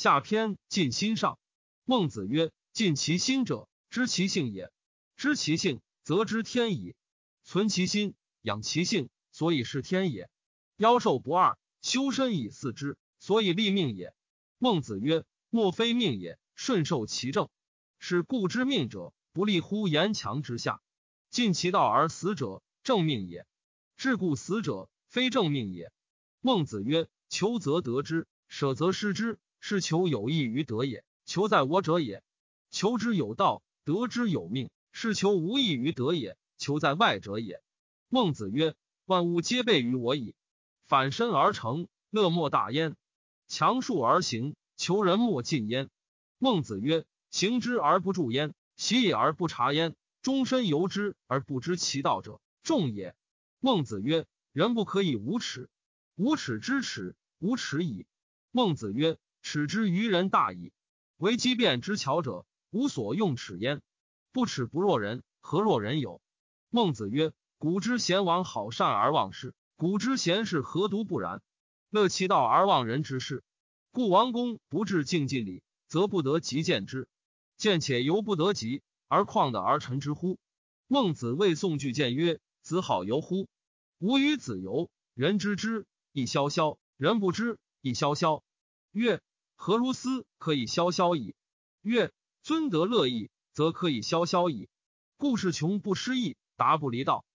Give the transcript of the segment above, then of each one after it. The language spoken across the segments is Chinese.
下篇尽心上。孟子曰：尽其心者，知其性也。知其性，则知天矣。存其心，养其性，所以是天也。妖兽不二，修身以四之，所以立命也。孟子曰：莫非命也，顺受其正。是故知命者，不立乎言强之下。尽其道而死者，正命也；至故死者，非正命也。孟子曰：求则得之，舍则失之，是求有益于德也。求在我者也。求之有道，得之有命，是求无益于德也。求在外者也。孟子曰：万物皆备于我矣。反身而成，乐莫大焉；强数而行，求人莫近焉。孟子曰。行之而不助焉，习也而不察焉，终身由之而不知其道者，众也。孟子曰：人不可以无耻，无耻之耻，无耻矣。孟子曰：耻之于人大矣。为机变之巧者，无所用耻焉。不耻不若人，何若人有？孟子曰：古之贤王好善而忘事，古之贤士何独不然？乐其道而忘人之事。故王公不至敬尽礼，则不得及见之。见且犹不得及，而况得而臣之乎？孟子谓宋句谏曰：“子好游乎？吾与子游，人知之亦萧萧，人不知亦萧萧。曰：何如斯可以萧萧矣？曰：尊德乐义，则可以萧萧矣。故事穷不失义，达不离道；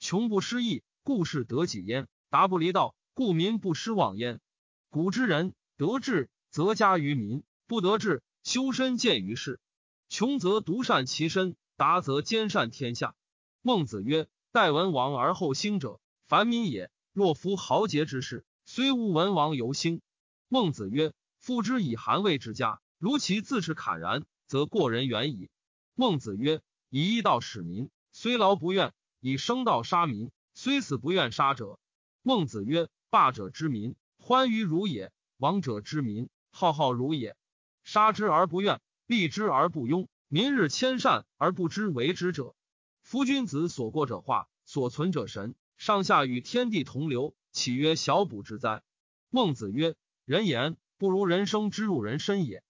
穷不失义，故事得己焉，达不离道。故民不失望焉。古之人得志，则加于民；不得志，修身见于世。”穷则独善其身，达则兼善天下。孟子曰：“待文王而后兴者，凡民也。若夫豪杰之士，虽无文王犹兴。”孟子曰：“夫之以韩魏之家，如其自持侃然，则过人远矣。”孟子曰：“以义道使民，虽劳不怨；以生道杀民，虽死不愿杀者。”孟子曰：“霸者之民，欢于如也；王者之民，浩浩如也。杀之而不怨。”避之而不庸，民日迁善而不知为之者，夫君子所过者化，所存者神。上下与天地同流，岂曰小补之哉？孟子曰：人言不如人生之入人身也，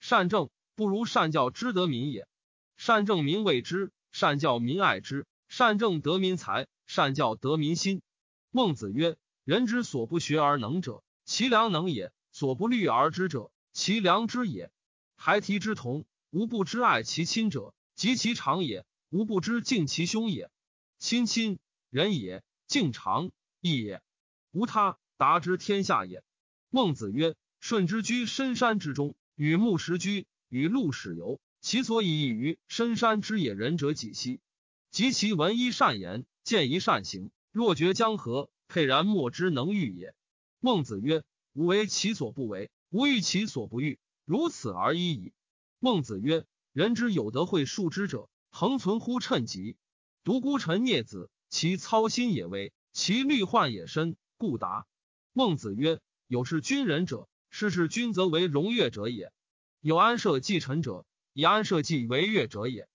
善政不如善教之得民也。善政民畏之，善教民爱之。善政得民财，善教得民心。孟子曰：人之所不学而能者，其良能也；所不虑而知者，其良知也。孩提之童，无不知爱其亲者，及其长也；无不知敬其兄也。亲亲仁也，敬长义也。无他，达之天下也。孟子曰：“舜之居深山之中，与木石居，与鹿始游。其所以异于深山之野人者几兮？及其闻一善言，见一善行，若决江河，沛然莫之能御也。”孟子曰：“吾为其所不为，吾欲其所不欲。”如此而已矣。孟子曰：“人之有德会数之者，恒存乎趁吉。独孤臣孽子，其操心也微，其虑患也深，故达。”孟子曰：“有事君人者，是是君则为荣悦者也；有安社稷臣者，以安社稷为悦者也；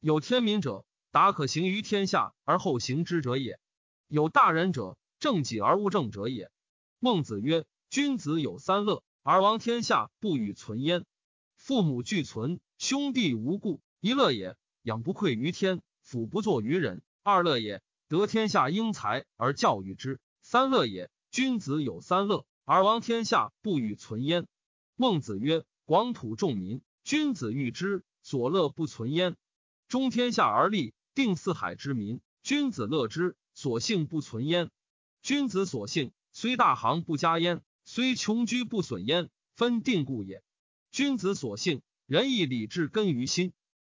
有天民者，达可行于天下而后行之者也；有大人者，正己而务正者也。”孟子曰：“君子有三乐。”而王天下不与存焉，父母俱存，兄弟无故，一乐也；养不愧于天，辅不作于人，二乐也；得天下英才而教育之，三乐也。君子有三乐，而王天下不与存焉。孟子曰：广土众民，君子欲之，所乐不存焉。中天下而立，定四海之民，君子乐之，所幸不存焉。君子所幸，虽大行不加焉。虽穷居不损焉，分定故也。君子所幸，仁义礼智根于心，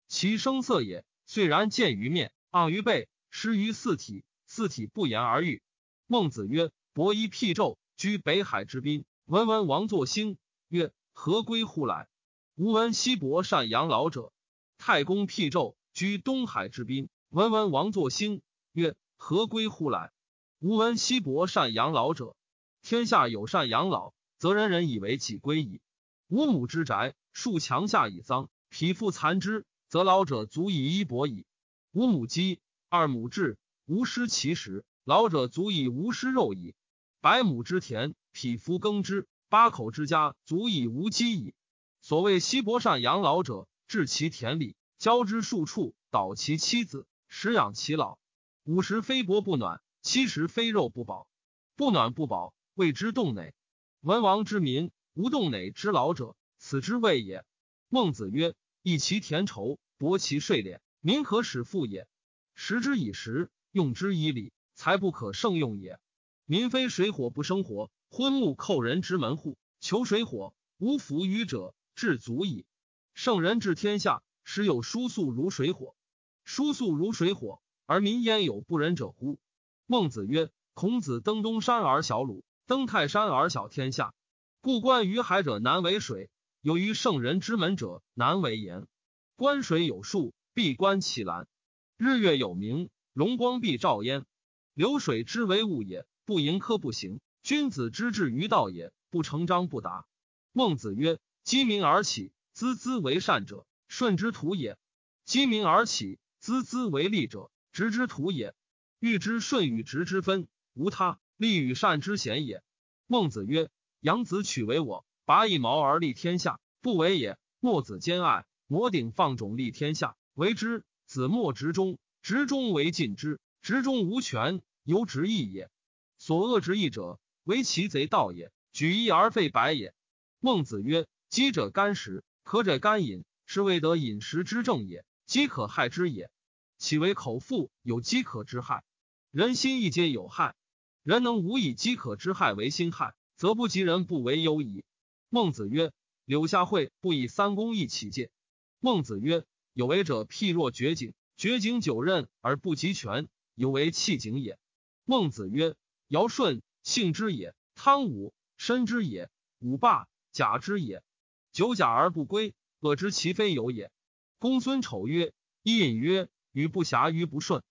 其声色也。虽然见于面，昂于背，失于四体，四体不言而喻。孟子曰：“伯夷辟纣，居北海之滨。闻闻王作兴，曰：何归乎来？吾闻西伯善养老者。太公辟纣，居东海之滨。闻闻王作兴，曰：何归乎来？吾闻西伯善养老者。”天下有善养老，则人人以为己归矣。五亩之宅，树墙下以桑，匹夫残之，则老者足以衣帛矣。五亩鸡，二亩雉，无失其食，老者足以无失肉矣。百亩之田，匹夫耕之，八口之家足以无饥矣。所谓西伯善养老者，治其田里，教之数处，导其妻子，食养其老。五十非薄不暖，七十非肉不饱。不暖不饱，谓之冻馁。文王之民，无冻馁之老者，此之谓也。孟子曰：“益其田畴，薄其税敛，民可使富也。食之以时，用之以礼，才不可胜用也。民非水火不生火，昏木扣人之门户，求水火，无弗与者。”至足矣。圣人治天下，时有疏素如水火，疏素如水火，而民焉有不仁者乎？孟子曰：“孔子登东山而小鲁，登泰山而小天下。故观于海者难为水，有于圣人之门者难为言。观水有数，必观其蓝；日月有明，荣光必照焉。流水之为物也，不盈科不行。君子之志于道也，不成章不达。”孟子曰。积民而起，孜孜为善者，顺之徒也；积民而起，孜孜为利者，直之徒也。欲知顺与直之分，无他，利与善之贤也。孟子曰：“养子取为我，拔一毛而立天下，不为也。墨子兼爱，摩顶放踵立天下，为之。子墨执中，执中为尽之，执中无权，犹执义也。所恶之义者，为其贼盗也，举义而废白也。”孟子曰。饥者干食，渴者干饮，是谓得饮食之正也。饥可害之也，岂为口腹有饥渴之害？人心亦皆有害。人能无以饥渴之害为心害，则不及人不为忧矣。孟子曰：“柳下惠不以三公义起戒。”孟子曰：“有为者譬若掘井，掘井九仞而不及泉，有为弃井也。”孟子曰：“尧舜信之也，汤武申之也，武霸假之也。”久假而不归，恶知其非有也。公孙丑曰：“伊尹曰：‘与不暇于不顺，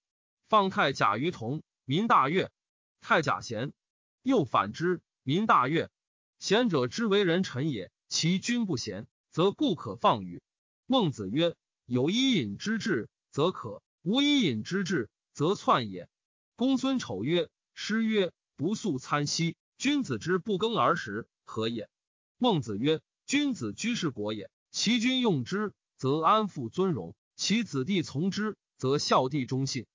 放太甲于同，民大悦。太甲贤，又反之，民大悦。贤者之为人臣也，其君不贤，则故可放与。’孟子曰：‘有伊尹之志，则可；无伊尹之志，则篡也。’公孙丑曰：‘诗曰：不素餐兮，君子之不耕而食，何也？’孟子曰。”君子居士国也，其君用之，则安富尊荣；其子弟从之，则孝弟忠信。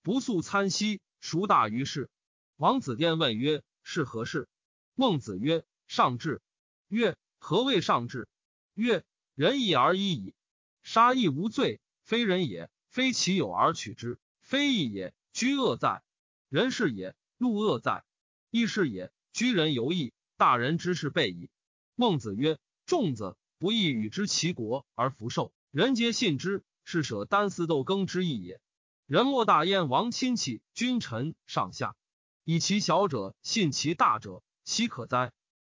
不素参兮，孰大于是？王子殿问曰：“是何事？”孟子曰：“上智。”曰：“何谓上智？”曰：“仁义而已矣。杀亦无罪，非人也；非其有而取之，非义也。居恶在，人是也；路恶在，义是也。居人犹义，大人之事备矣。”孟子曰。仲子不义与之其国而福寿，人皆信之，是舍丹丝斗耕之意也。人莫大焉王亲戚君臣上下，以其小者信其大者，奚可哉？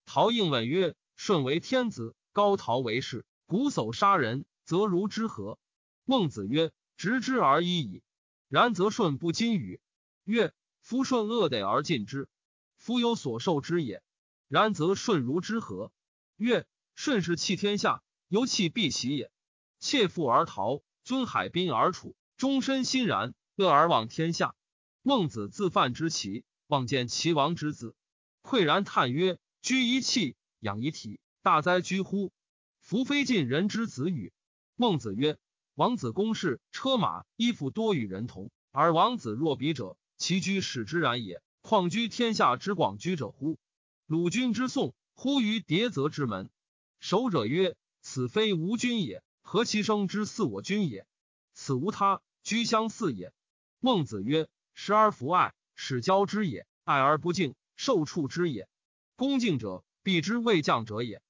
陶应问曰：“舜为天子，高陶为士，瞽叟杀人，则如之何？”孟子曰：“执之而已矣。然则舜不今与？”曰：“夫舜恶得而尽之，夫有所受之也。然则舜如之何？”曰：顺势弃天下，犹弃必喜也。窃腹而逃，尊海滨而处，终身欣然，乐而忘天下。孟子自犯之齐，望见齐王之子，喟然叹曰：“居一气，养一体，大哉居乎！夫非尽人之子与？”孟子曰：“王子公事，车马衣服多与人同，而王子若彼者，其居使之然也。况居天下之广居者乎？鲁君之宋，乎于迭泽之门。”守者曰：“此非吾君也，何其生之似我君也？此无他，居相似也。”孟子曰：“时而弗爱，使交之也；爱而不敬，受处之也。恭敬者，必之未降者也。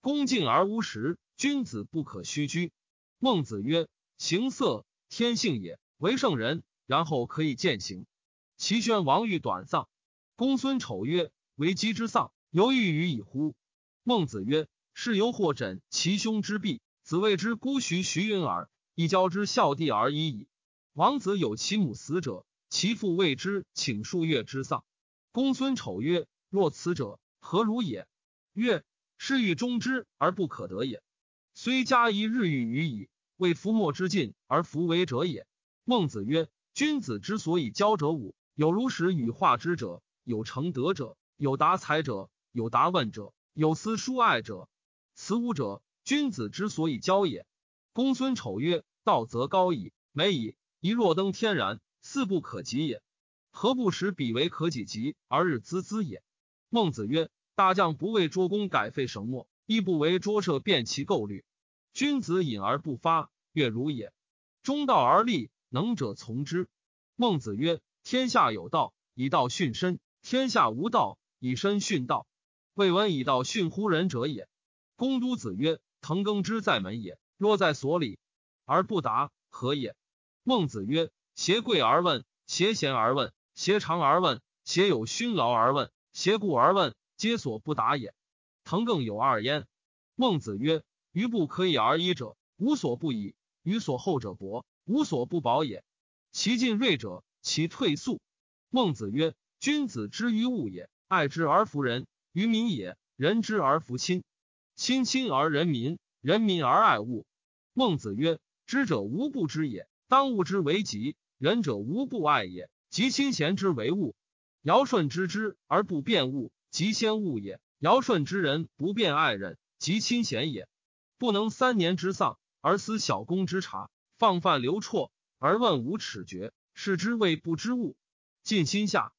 恭敬而无实，君子不可虚居。”孟子曰：“形色天性也，为圣人，然后可以践行。”齐宣王欲短丧，公孙丑曰：“为姬之丧，犹豫于矣乎？”孟子曰。是犹或枕其兄之臂，子谓之孤徐徐云耳，亦交之孝弟而已矣。王子有其母死者，其父谓之请数月之丧。公孙丑曰：“若此者，何如也？”曰：“是欲终之而不可得也。虽加一日欲于矣，为夫莫之尽而弗为者也。”孟子曰：“君子之所以交者五，有如实与化之者，有成德者，有达才者，有达问者，有思疏爱者。”此五者，君子之所以交也。公孙丑曰：“道则高矣，美矣，一若登天然，似不可及也。何不使彼为可己及而日孜孜也？”孟子曰：“大将不为捉弓改废绳墨，亦不为捉射变其构虑。君子隐而不发，悦如也。中道而立，能者从之。”孟子曰：“天下有道，以道训身；天下无道，以身训道。未闻以道训乎人者也。”公都子曰：“滕耕之在门也，若在所里而不答，何也？”孟子曰：“挟贵而问，挟贤而问，挟长而问，挟有勋劳而问，挟故而问，皆所不答也。滕更有二焉。”孟子曰：“余不可以而已者，无所不以；予所厚者薄，无所不薄也。”其进锐者，其退速。孟子曰：“君子之于物也，爱之而服人；于民也，人之而服亲。亲亲而人民，人民而爱物。”孟子曰：“知者无不知也，当务之为吉；仁者无不爱也，及亲贤之为物。尧舜知之而不变物，及先物也；尧舜之人不变爱人，及亲贤也。不能三年之丧而思小公之察，放犯流辍。”而问无耻绝，是之谓不知物。尽心下。